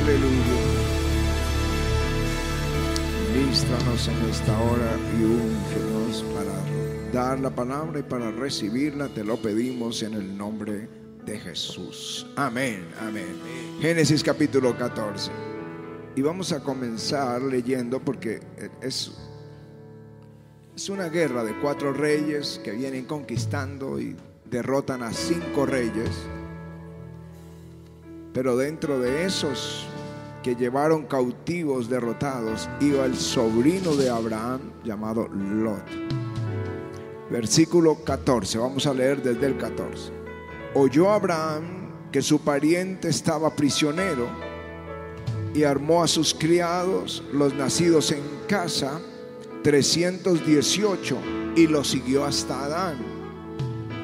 Aleluya. Ministranos en esta hora y úngenos para dar la palabra y para recibirla. Te lo pedimos en el nombre de Jesús. Amén, amén. Génesis capítulo 14. Y vamos a comenzar leyendo porque es, es una guerra de cuatro reyes que vienen conquistando y derrotan a cinco reyes. Pero dentro de esos que llevaron cautivos derrotados iba el sobrino de Abraham llamado Lot. Versículo 14, vamos a leer desde el 14. Oyó Abraham que su pariente estaba prisionero y armó a sus criados, los nacidos en casa, 318, y los siguió hasta Adán.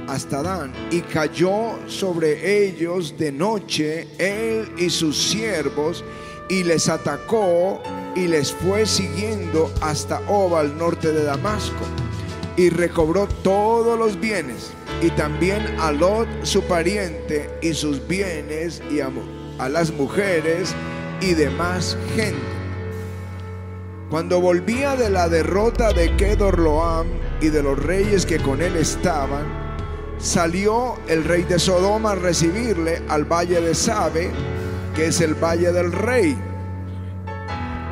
Hasta Adán, y cayó sobre ellos de noche él y sus siervos, y les atacó y les fue siguiendo hasta Oba, al norte de Damasco, y recobró todos los bienes, y también a Lot su pariente y sus bienes, y a, a las mujeres y demás gente. Cuando volvía de la derrota de Kedorloam y de los reyes que con él estaban, salió el rey de Sodoma a recibirle al valle de Sabe, que es el valle del rey.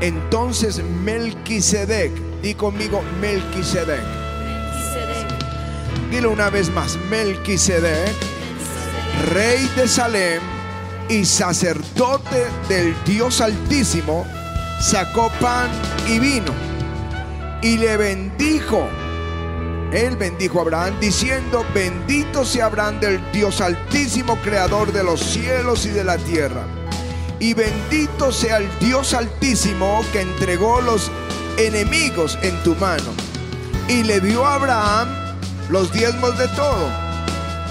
Entonces Melquisedec, di conmigo Melquisedec. Dilo una vez más, Melquisedec, rey de Salem y sacerdote del Dios Altísimo, sacó pan y vino y le bendijo. Él bendijo a Abraham diciendo, bendito sea Abraham del Dios Altísimo, creador de los cielos y de la tierra. Y bendito sea el Dios Altísimo que entregó los enemigos en tu mano. Y le dio a Abraham los diezmos de todo.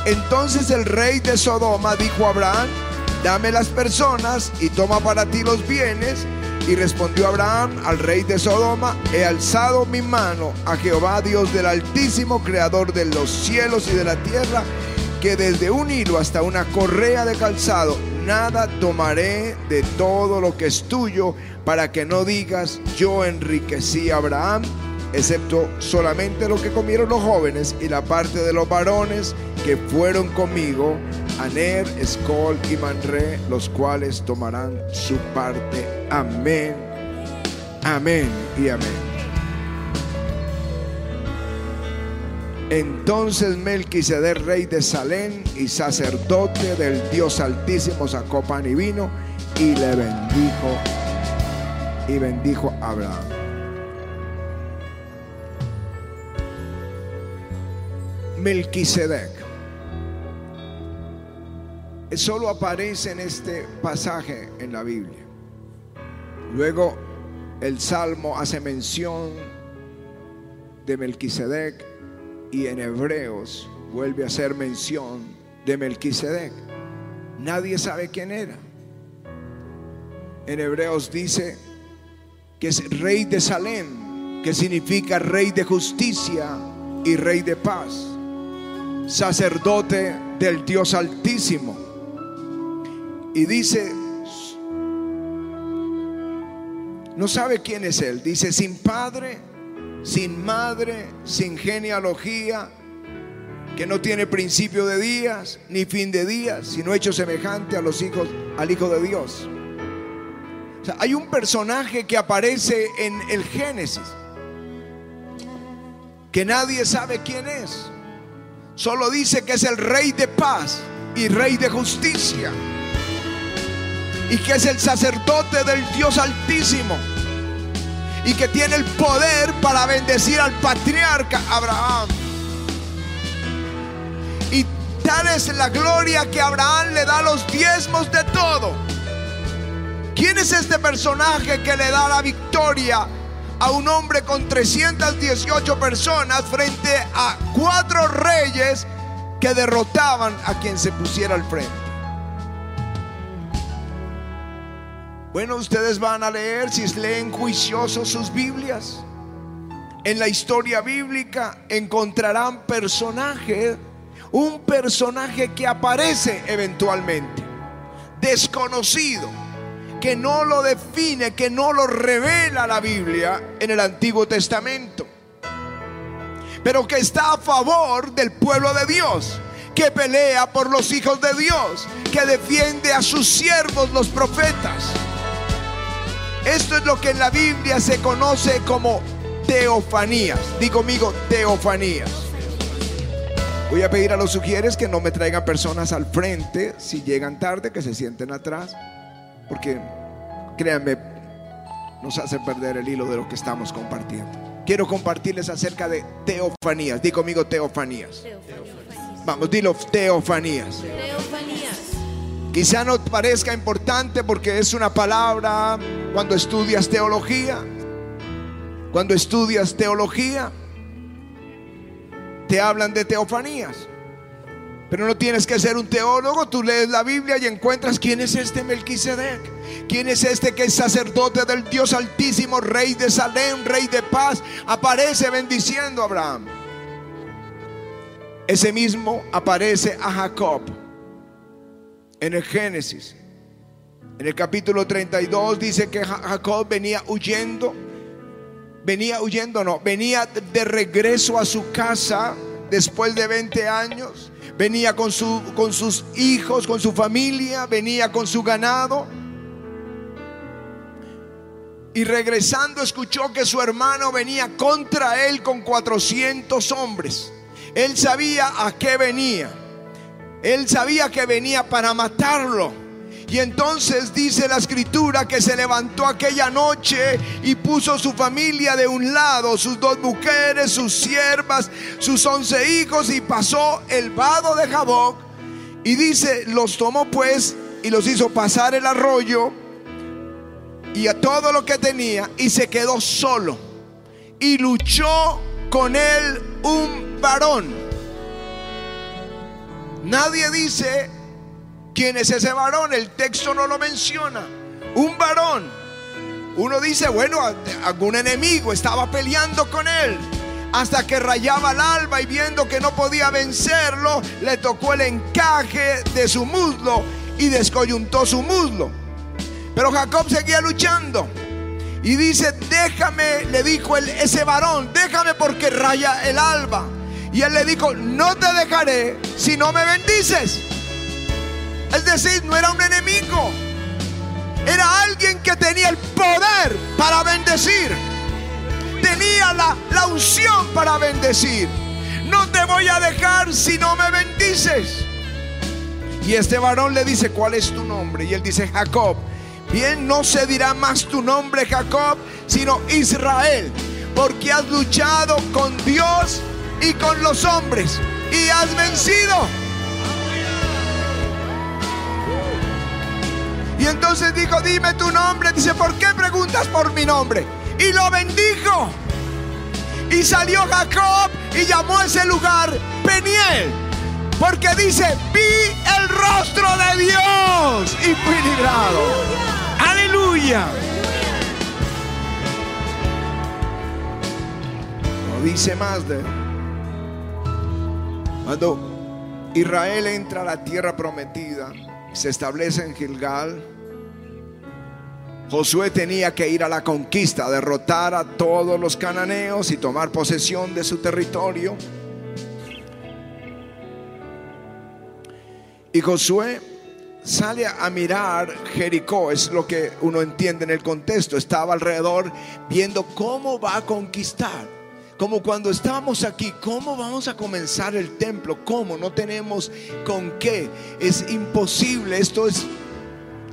Entonces el rey de Sodoma dijo a Abraham, dame las personas y toma para ti los bienes. Y respondió Abraham al rey de Sodoma, he alzado mi mano a Jehová Dios del Altísimo, creador de los cielos y de la tierra, que desde un hilo hasta una correa de calzado, nada tomaré de todo lo que es tuyo, para que no digas, yo enriquecí a Abraham, excepto solamente lo que comieron los jóvenes y la parte de los varones que fueron conmigo, Aner, Escol y Manre, los cuales tomarán su parte. Amén, amén y amén. Entonces Melquisedec, rey de Salem y sacerdote del Dios Altísimo, sacó pan y vino y le bendijo y bendijo a Abraham. Melquisedec solo aparece en este pasaje en la Biblia. Luego el Salmo hace mención de Melquisedec y en Hebreos vuelve a hacer mención de Melquisedec. Nadie sabe quién era. En Hebreos dice que es rey de Salem, que significa rey de justicia y rey de paz, sacerdote del Dios Altísimo. Y dice, no sabe quién es él. Dice, sin padre, sin madre, sin genealogía, que no tiene principio de días ni fin de días, sino hecho semejante a los hijos, al Hijo de Dios. O sea, hay un personaje que aparece en el Génesis que nadie sabe quién es. Solo dice que es el rey de paz y rey de justicia y que es el sacerdote del Dios Altísimo y que tiene el poder para bendecir al patriarca Abraham. Y tal es la gloria que Abraham le da los diezmos de todo. ¿Quién es este personaje que le da la victoria a un hombre con 318 personas frente a cuatro reyes que derrotaban a quien se pusiera al frente? Bueno, ustedes van a leer si leen juiciosos sus Biblias. En la historia bíblica encontrarán personajes, un personaje que aparece eventualmente, desconocido, que no lo define, que no lo revela la Biblia en el Antiguo Testamento. Pero que está a favor del pueblo de Dios, que pelea por los hijos de Dios, que defiende a sus siervos los profetas. Esto es lo que en la Biblia se conoce como teofanías. Digo conmigo, teofanías. Voy a pedir a los sugieres que no me traigan personas al frente si llegan tarde, que se sienten atrás, porque créanme, nos hace perder el hilo de lo que estamos compartiendo. Quiero compartirles acerca de teofanías. Di conmigo teofanías. Vamos, dilo teofanías. Teofanías. Quizá no parezca importante porque es una palabra cuando estudias teología. Cuando estudias teología, te hablan de teofanías. Pero no tienes que ser un teólogo, tú lees la Biblia y encuentras quién es este Melquisedec. ¿Quién es este que es sacerdote del Dios Altísimo, rey de Salem, rey de paz? Aparece bendiciendo a Abraham. Ese mismo aparece a Jacob en el Génesis. En el capítulo 32 dice que Jacob venía huyendo venía huyendo, no, venía de regreso a su casa después de 20 años, venía con, su, con sus hijos, con su familia, venía con su ganado. Y regresando escuchó que su hermano venía contra él con 400 hombres. Él sabía a qué venía. Él sabía que venía para matarlo. Y entonces dice la escritura que se levantó aquella noche y puso su familia de un lado, sus dos mujeres, sus siervas, sus once hijos y pasó el vado de Jaboc. Y dice, los tomó pues y los hizo pasar el arroyo y a todo lo que tenía y se quedó solo. Y luchó con él un varón. Nadie dice ¿Quién es ese varón? El texto no lo menciona. Un varón. Uno dice, bueno, algún enemigo estaba peleando con él. Hasta que rayaba el alba y viendo que no podía vencerlo, le tocó el encaje de su muslo y descoyuntó su muslo. Pero Jacob seguía luchando. Y dice, déjame, le dijo ese varón, déjame porque raya el alba. Y él le dijo, no te dejaré si no me bendices. Es decir, no era un enemigo. Era alguien que tenía el poder para bendecir. Tenía la, la unción para bendecir. No te voy a dejar si no me bendices. Y este varón le dice, ¿cuál es tu nombre? Y él dice, Jacob. Bien, no se dirá más tu nombre Jacob, sino Israel, porque has luchado con Dios y con los hombres y has vencido. Y entonces dijo, dime tu nombre. Dice, ¿por qué preguntas por mi nombre? Y lo bendijo. Y salió Jacob y llamó a ese lugar Peniel. Porque dice, vi el rostro de Dios y fui librado. Aleluya. No dice más de... Cuando Israel entra a la tierra prometida, se establece en Gilgal, Josué tenía que ir a la conquista, derrotar a todos los cananeos y tomar posesión de su territorio. Y Josué sale a mirar Jericó, es lo que uno entiende en el contexto. Estaba alrededor viendo cómo va a conquistar. Como cuando estábamos aquí, ¿cómo vamos a comenzar el templo? ¿Cómo? No tenemos con qué. Es imposible, esto es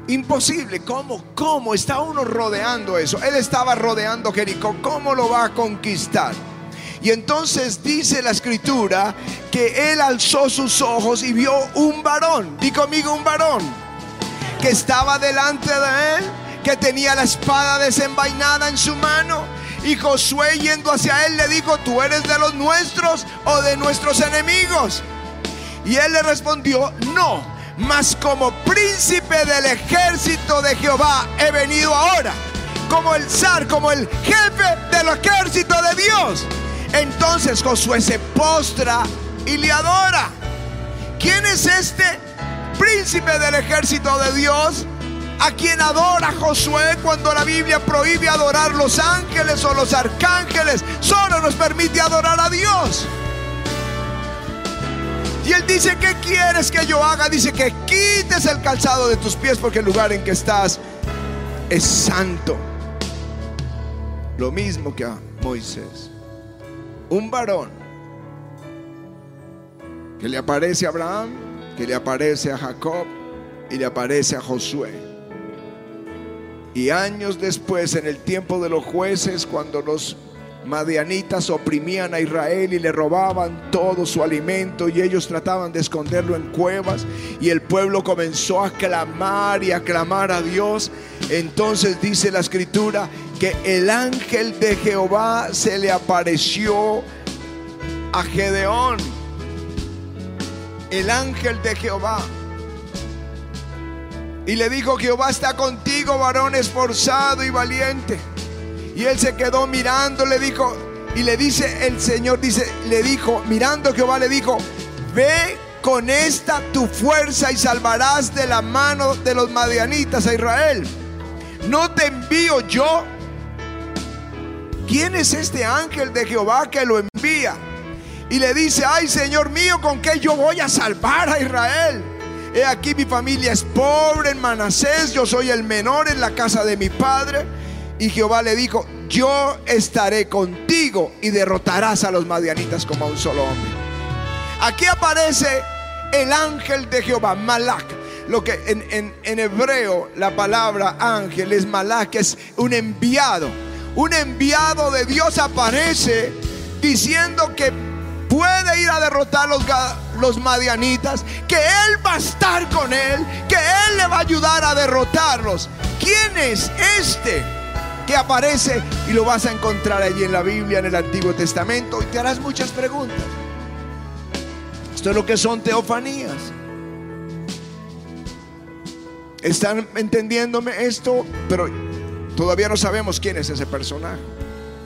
Imposible. ¿Cómo? ¿Cómo? Está uno rodeando eso. Él estaba rodeando Jericó. ¿Cómo lo va a conquistar? Y entonces dice la escritura que él alzó sus ojos y vio un varón. Di conmigo un varón. Que estaba delante de él. Que tenía la espada desenvainada en su mano. Y Josué yendo hacia él le dijo, ¿tú eres de los nuestros o de nuestros enemigos? Y él le respondió, no mas como príncipe del ejército de Jehová he venido ahora, como el zar, como el jefe del ejército de Dios. Entonces Josué se postra y le adora. ¿Quién es este príncipe del ejército de Dios? A quien adora Josué cuando la Biblia prohíbe adorar los ángeles o los arcángeles, solo nos permite adorar a Dios. Y él dice, ¿qué quieres que yo haga? Dice que quites el calzado de tus pies porque el lugar en que estás es santo. Lo mismo que a Moisés. Un varón que le aparece a Abraham, que le aparece a Jacob y le aparece a Josué. Y años después, en el tiempo de los jueces, cuando los madianitas oprimían a Israel y le robaban todo su alimento y ellos trataban de esconderlo en cuevas y el pueblo comenzó a clamar y a clamar a Dios. Entonces dice la escritura que el ángel de Jehová se le apareció a Gedeón. El ángel de Jehová. Y le dijo, Jehová está contigo, varón esforzado y valiente. Y él se quedó mirando, le dijo, y le dice el Señor, dice, le dijo, mirando Jehová le dijo, ve con esta tu fuerza y salvarás de la mano de los madianitas a Israel. ¿No te envío yo? ¿Quién es este ángel de Jehová que lo envía? Y le dice, ay Señor mío, ¿con qué yo voy a salvar a Israel? He aquí mi familia es pobre en Manasés, yo soy el menor en la casa de mi padre. Y Jehová le dijo, yo estaré contigo y derrotarás a los madianitas como a un solo hombre. Aquí aparece el ángel de Jehová, Malak. Lo que en, en hebreo la palabra ángel es Malak, es un enviado. Un enviado de Dios aparece diciendo que puede ir a derrotar los, los madianitas, que Él va a estar con Él, que Él le va a ayudar a derrotarlos. ¿Quién es este que aparece? Y lo vas a encontrar allí en la Biblia, en el Antiguo Testamento, y te harás muchas preguntas. Esto es lo que son teofanías. ¿Están entendiéndome esto? Pero todavía no sabemos quién es ese personaje.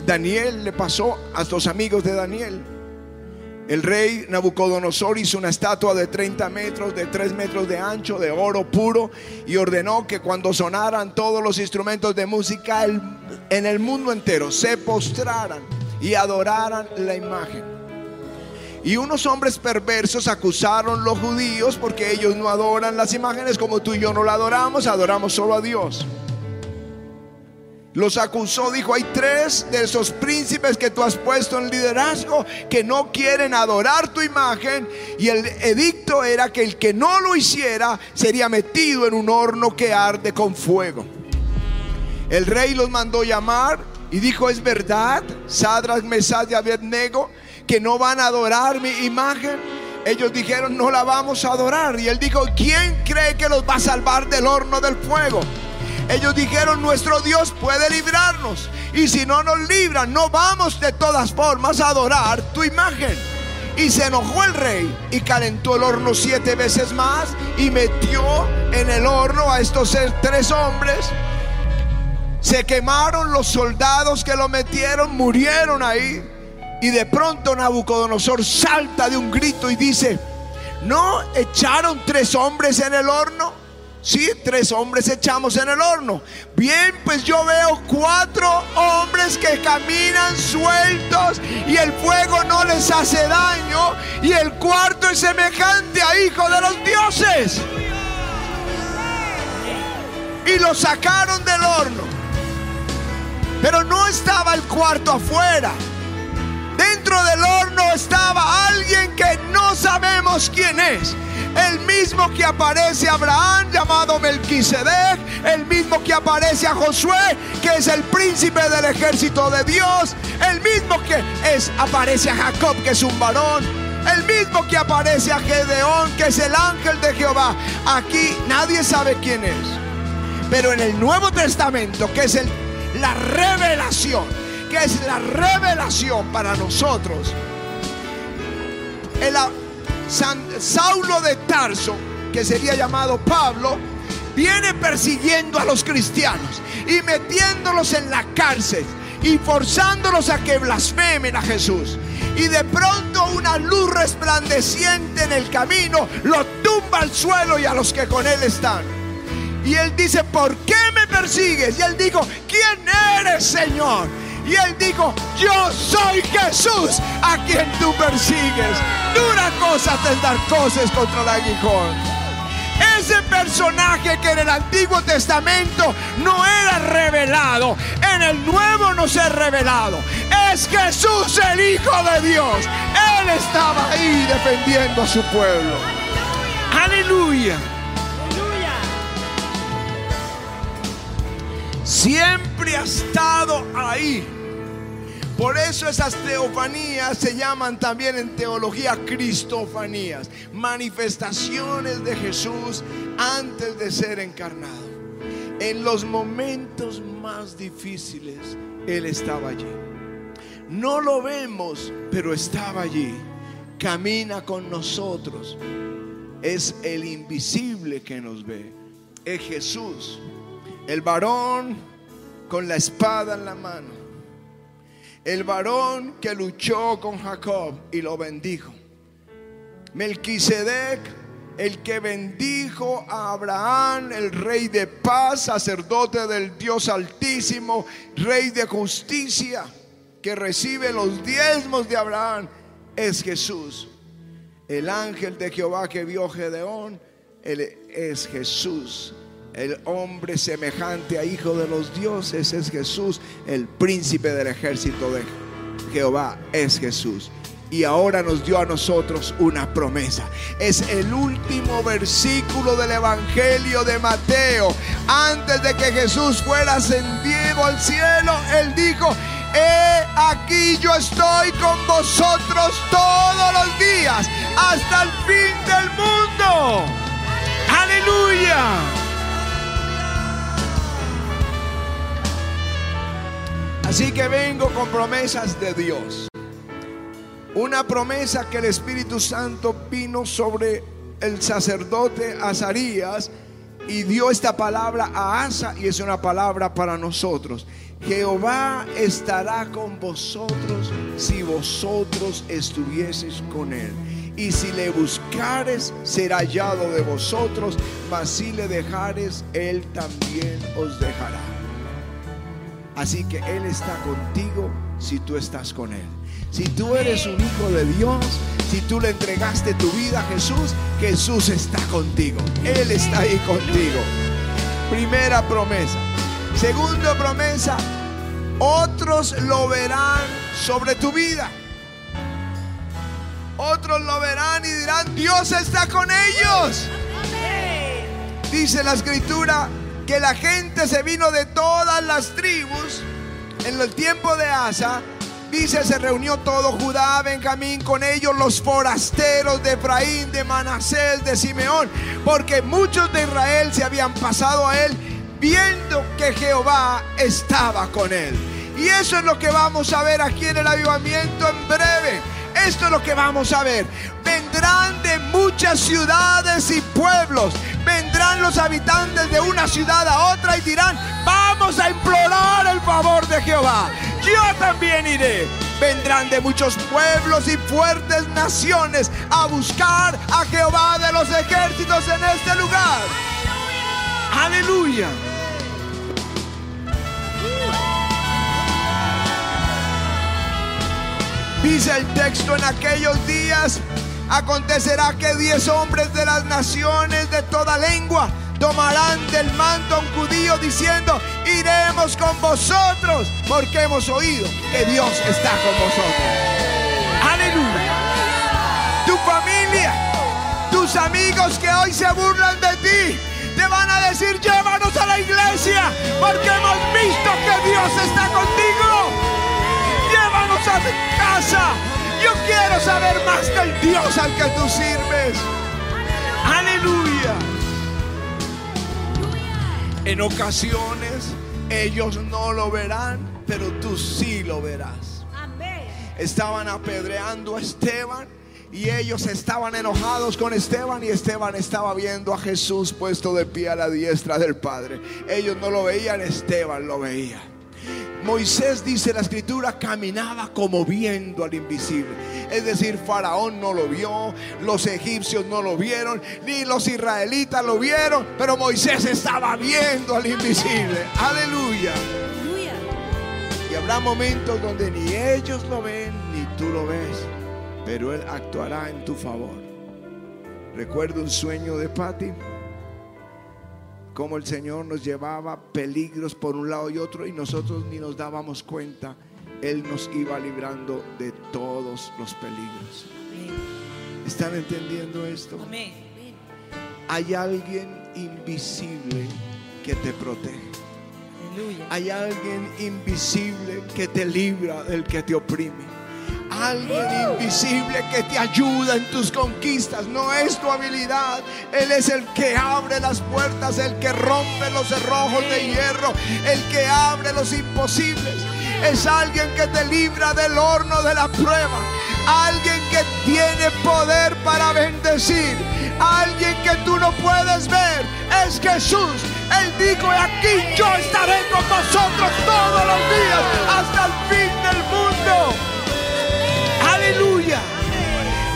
Daniel le pasó a los amigos de Daniel. El rey Nabucodonosor hizo una estatua de 30 metros, de 3 metros de ancho, de oro puro, y ordenó que cuando sonaran todos los instrumentos de música en el mundo entero se postraran y adoraran la imagen. Y unos hombres perversos acusaron los judíos porque ellos no adoran las imágenes como tú y yo no la adoramos, adoramos solo a Dios. Los acusó, dijo, hay tres de esos príncipes que tú has puesto en liderazgo que no quieren adorar tu imagen y el edicto era que el que no lo hiciera sería metido en un horno que arde con fuego. El rey los mandó llamar y dijo, es verdad, Sadras, Mesad y Abednego, que no van a adorar mi imagen. Ellos dijeron, no la vamos a adorar. Y él dijo, ¿quién cree que los va a salvar del horno del fuego? Ellos dijeron, nuestro Dios puede librarnos. Y si no nos libran, no vamos de todas formas a adorar tu imagen. Y se enojó el rey y calentó el horno siete veces más y metió en el horno a estos tres hombres. Se quemaron los soldados que lo metieron, murieron ahí. Y de pronto Nabucodonosor salta de un grito y dice, ¿no echaron tres hombres en el horno? Sí, tres hombres echamos en el horno. Bien, pues yo veo cuatro hombres que caminan sueltos y el fuego no les hace daño. Y el cuarto es semejante a hijo de los dioses. Y lo sacaron del horno. Pero no estaba el cuarto afuera. Dentro del horno estaba alguien que no sabemos quién es. El mismo que aparece a Abraham llamado Melquisedec, el mismo que aparece a Josué, que es el príncipe del ejército de Dios, el mismo que es aparece a Jacob, que es un varón, el mismo que aparece a Gedeón, que es el ángel de Jehová. Aquí nadie sabe quién es. Pero en el Nuevo Testamento, que es el, la revelación, es la revelación para nosotros, el, San Saulo de Tarso, que sería llamado Pablo, viene persiguiendo a los cristianos y metiéndolos en la cárcel y forzándolos a que blasfemen a Jesús. Y de pronto una luz resplandeciente en el camino lo tumba al suelo y a los que con él están. Y él dice, ¿por qué me persigues? Y él dijo, ¿quién eres, Señor? Y él dijo, yo soy Jesús a quien tú persigues. Dura cosa dar cosas contra el aguijón. Ese personaje que en el Antiguo Testamento no era revelado, en el Nuevo no se ha revelado. Es Jesús el Hijo de Dios. Él estaba ahí defendiendo a su pueblo. Aleluya. Siempre ha estado ahí. Por eso esas teofanías se llaman también en teología cristofanías, manifestaciones de Jesús antes de ser encarnado. En los momentos más difíciles, Él estaba allí. No lo vemos, pero estaba allí. Camina con nosotros. Es el invisible que nos ve. Es Jesús, el varón con la espada en la mano el varón que luchó con Jacob y lo bendijo. Melquisedec, el que bendijo a Abraham, el rey de paz, sacerdote del Dios Altísimo, rey de justicia, que recibe los diezmos de Abraham, es Jesús. El ángel de Jehová que vio Gedeón, él es Jesús el hombre semejante a hijo de los dioses es Jesús, el príncipe del ejército de Jehová es Jesús. Y ahora nos dio a nosotros una promesa. Es el último versículo del Evangelio de Mateo. Antes de que Jesús fuera ascendido al cielo, Él dijo, He aquí yo estoy con vosotros todos los días hasta el fin del mundo. Aleluya. Así que vengo con promesas de Dios. Una promesa que el Espíritu Santo vino sobre el sacerdote Azarías y dio esta palabra a Asa y es una palabra para nosotros. Jehová estará con vosotros si vosotros estuvieseis con él. Y si le buscares, será hallado de vosotros, mas si le dejares, él también os dejará. Así que Él está contigo si tú estás con Él. Si tú eres un hijo de Dios, si tú le entregaste tu vida a Jesús, Jesús está contigo. Él está ahí contigo. Primera promesa. Segunda promesa, otros lo verán sobre tu vida. Otros lo verán y dirán, Dios está con ellos. Dice la escritura, que la gente se vino de todas las tribus en el tiempo de Asa. Dice, se reunió todo Judá, Benjamín, con ellos los forasteros de Efraín, de Manasés, de Simeón, porque muchos de Israel se habían pasado a él viendo que Jehová estaba con él. Y eso es lo que vamos a ver aquí en el avivamiento en breve. Esto es lo que vamos a ver. Vendrán de muchas ciudades y pueblos. Vendrán los habitantes de una ciudad a otra y dirán, vamos a implorar el favor de Jehová. Yo también iré. Vendrán de muchos pueblos y fuertes naciones a buscar a Jehová de los ejércitos en este lugar. Aleluya. Dice el texto en aquellos días, acontecerá que diez hombres de las naciones de toda lengua tomarán del manto a un judío diciendo, iremos con vosotros, porque hemos oído que Dios está con vosotros. Aleluya. Tu familia, tus amigos que hoy se burlan de ti, te van a decir, llévanos a la iglesia, porque hemos visto que Dios está contigo Yo quiero saber más del Dios al que tú sirves. Aleluya. En ocasiones ellos no lo verán, pero tú sí lo verás. Estaban apedreando a Esteban y ellos estaban enojados con Esteban y Esteban estaba viendo a Jesús puesto de pie a la diestra del Padre. Ellos no lo veían, Esteban lo veía. Moisés dice la escritura caminaba como viendo al invisible. Es decir, Faraón no lo vio, los egipcios no lo vieron, ni los israelitas lo vieron, pero Moisés estaba viendo al invisible. Aleluya. Y habrá momentos donde ni ellos lo ven, ni tú lo ves, pero Él actuará en tu favor. Recuerdo un sueño de Patty como el Señor nos llevaba peligros por un lado y otro y nosotros ni nos dábamos cuenta. Él nos iba librando de todos los peligros. ¿Están entendiendo esto? Hay alguien invisible que te protege. Hay alguien invisible que te libra del que te oprime alguien invisible que te ayuda en tus conquistas. No es tu habilidad. Él es el que abre las puertas, el que rompe los cerrojos de hierro, el que abre los imposibles. Es alguien que te libra del horno de la prueba. Alguien que tiene poder para bendecir. Alguien que tú no puedes ver. Es Jesús. Él dijo, aquí yo estaré con vosotros todos los días hasta el fin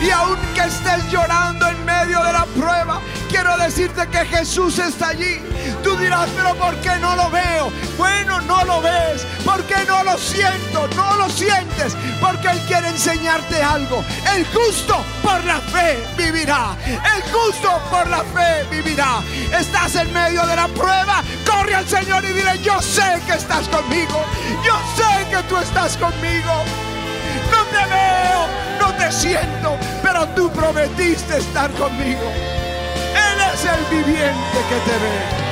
Y aunque estés llorando en medio de la prueba, quiero decirte que Jesús está allí. Tú dirás, pero ¿por qué no lo veo? Bueno, no lo ves. ¿Por qué no lo siento? No lo sientes. Porque Él quiere enseñarte algo. El justo por la fe vivirá. El justo por la fe vivirá. Estás en medio de la prueba. Corre al Señor y dile, yo sé que estás conmigo. Yo sé que tú estás conmigo. No te veo, te siento, pero tú prometiste estar conmigo. Él es el viviente que te ve.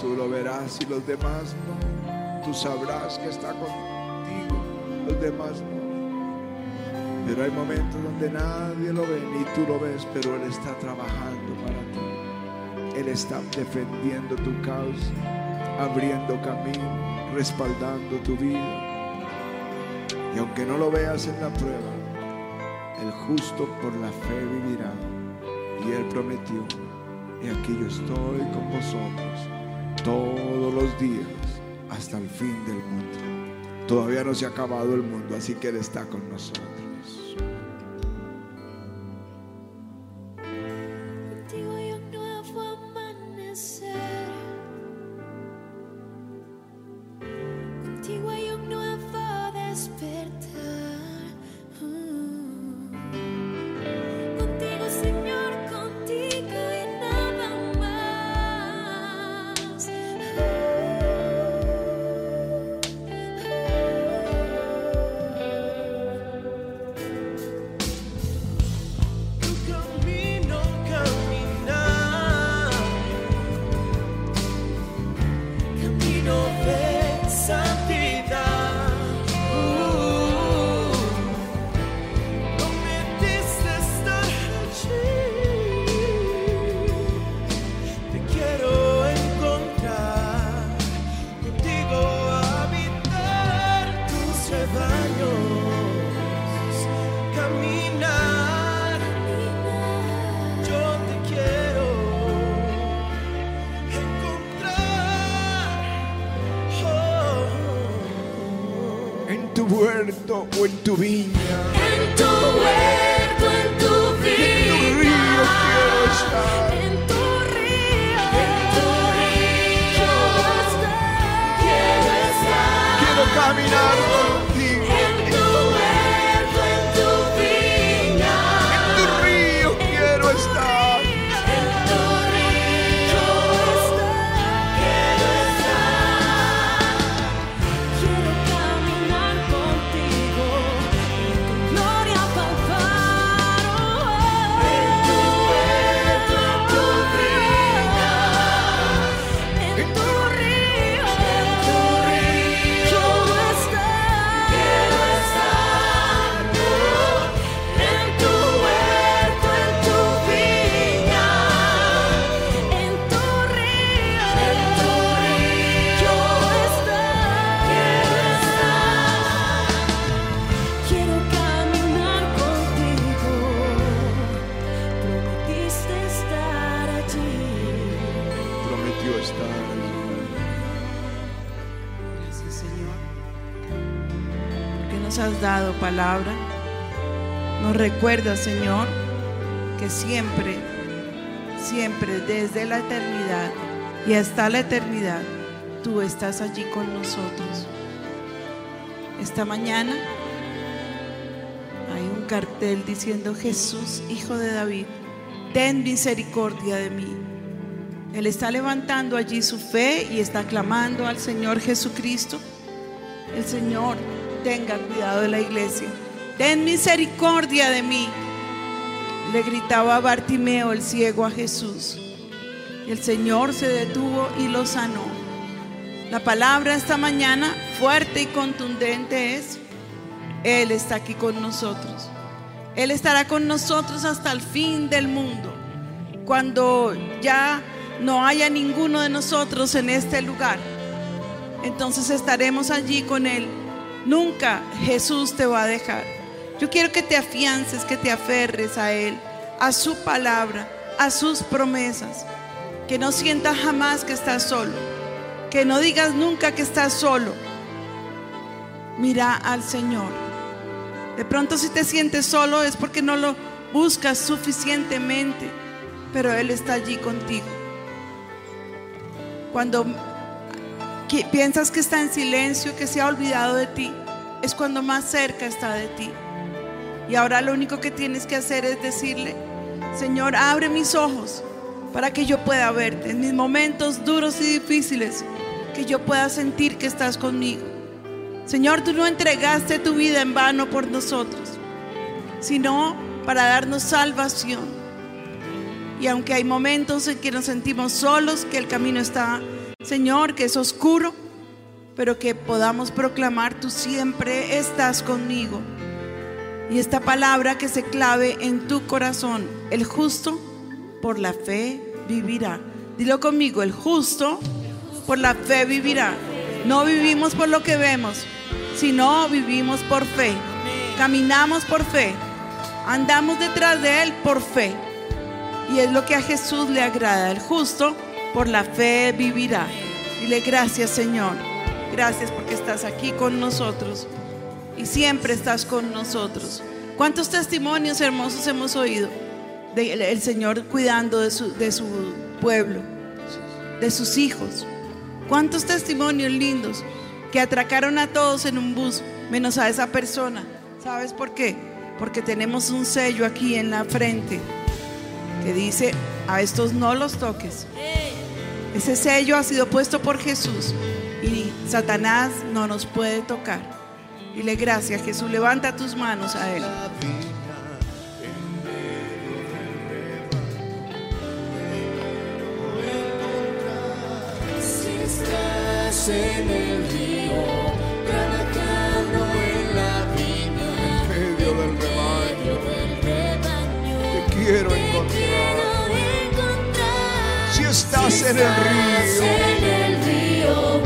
Tú lo verás y los demás no. Tú sabrás que está contigo, los demás no. Pero hay momentos donde nadie lo ve, ni tú lo ves, pero Él está trabajando para ti. Él está defendiendo tu causa, abriendo camino, respaldando tu vida. Y aunque no lo veas en la prueba, el justo por la fe vivirá. Y Él prometió, y aquí yo estoy con vosotros todos los días hasta el fin del mundo. Todavía no se ha acabado el mundo, así que Él está con nosotros. Huerto o en tu viña. Recuerda, Señor, que siempre, siempre, desde la eternidad y hasta la eternidad, tú estás allí con nosotros. Esta mañana hay un cartel diciendo Jesús, Hijo de David, ten misericordia de mí. Él está levantando allí su fe y está clamando al Señor Jesucristo. El Señor tenga cuidado de la iglesia. Ten misericordia de mí. Le gritaba Bartimeo el ciego a Jesús. El Señor se detuvo y lo sanó. La palabra esta mañana fuerte y contundente es, Él está aquí con nosotros. Él estará con nosotros hasta el fin del mundo. Cuando ya no haya ninguno de nosotros en este lugar, entonces estaremos allí con Él. Nunca Jesús te va a dejar. Yo quiero que te afiances, que te aferres a Él, a su palabra, a sus promesas. Que no sientas jamás que estás solo. Que no digas nunca que estás solo. Mira al Señor. De pronto si te sientes solo es porque no lo buscas suficientemente, pero Él está allí contigo. Cuando piensas que está en silencio, que se ha olvidado de ti, es cuando más cerca está de ti. Y ahora lo único que tienes que hacer es decirle, Señor, abre mis ojos para que yo pueda verte en mis momentos duros y difíciles, que yo pueda sentir que estás conmigo. Señor, tú no entregaste tu vida en vano por nosotros, sino para darnos salvación. Y aunque hay momentos en que nos sentimos solos, que el camino está, Señor, que es oscuro, pero que podamos proclamar, tú siempre estás conmigo. Y esta palabra que se clave en tu corazón, el justo por la fe vivirá. Dilo conmigo, el justo por la fe vivirá. No vivimos por lo que vemos, sino vivimos por fe. Caminamos por fe. Andamos detrás de Él por fe. Y es lo que a Jesús le agrada. El justo por la fe vivirá. Dile gracias Señor. Gracias porque estás aquí con nosotros. Y siempre estás con nosotros. ¿Cuántos testimonios hermosos hemos oído del el Señor cuidando de su, de su pueblo, de sus hijos? ¿Cuántos testimonios lindos que atracaron a todos en un bus, menos a esa persona? ¿Sabes por qué? Porque tenemos un sello aquí en la frente que dice, a estos no los toques. Ese sello ha sido puesto por Jesús y Satanás no nos puede tocar. Dile gracias, Jesús. Levanta tus manos a Él. Si estás en el río, trabajando en la viña, En medio del rebaño. del rebaño, Te quiero te encontrar. quiero encontrar. Si estás Si en el estás río. en el río,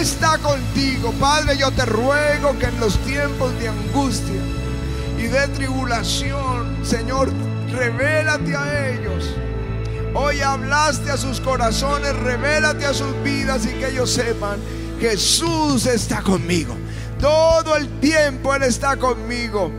está contigo. Padre, yo te ruego que en los tiempos de angustia y de tribulación, Señor, revélate a ellos. Hoy hablaste a sus corazones, revélate a sus vidas y que ellos sepan, Jesús está conmigo. Todo el tiempo Él está conmigo.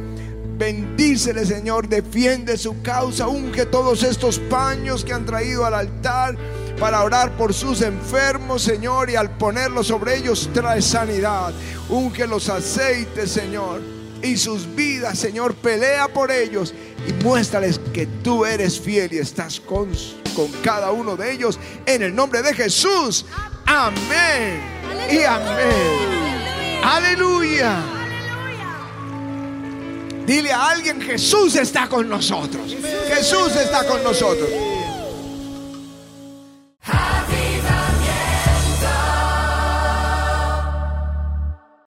Bendícele, Señor, defiende su causa, unge todos estos paños que han traído al altar para orar por sus enfermos, Señor, y al ponerlos sobre ellos trae sanidad. Unge los aceites, Señor, y sus vidas, Señor, pelea por ellos y muéstrales que tú eres fiel y estás con, con cada uno de ellos en el nombre de Jesús. Amén y amén. Aleluya. Dile a alguien, Jesús está con nosotros. Jesús está con nosotros.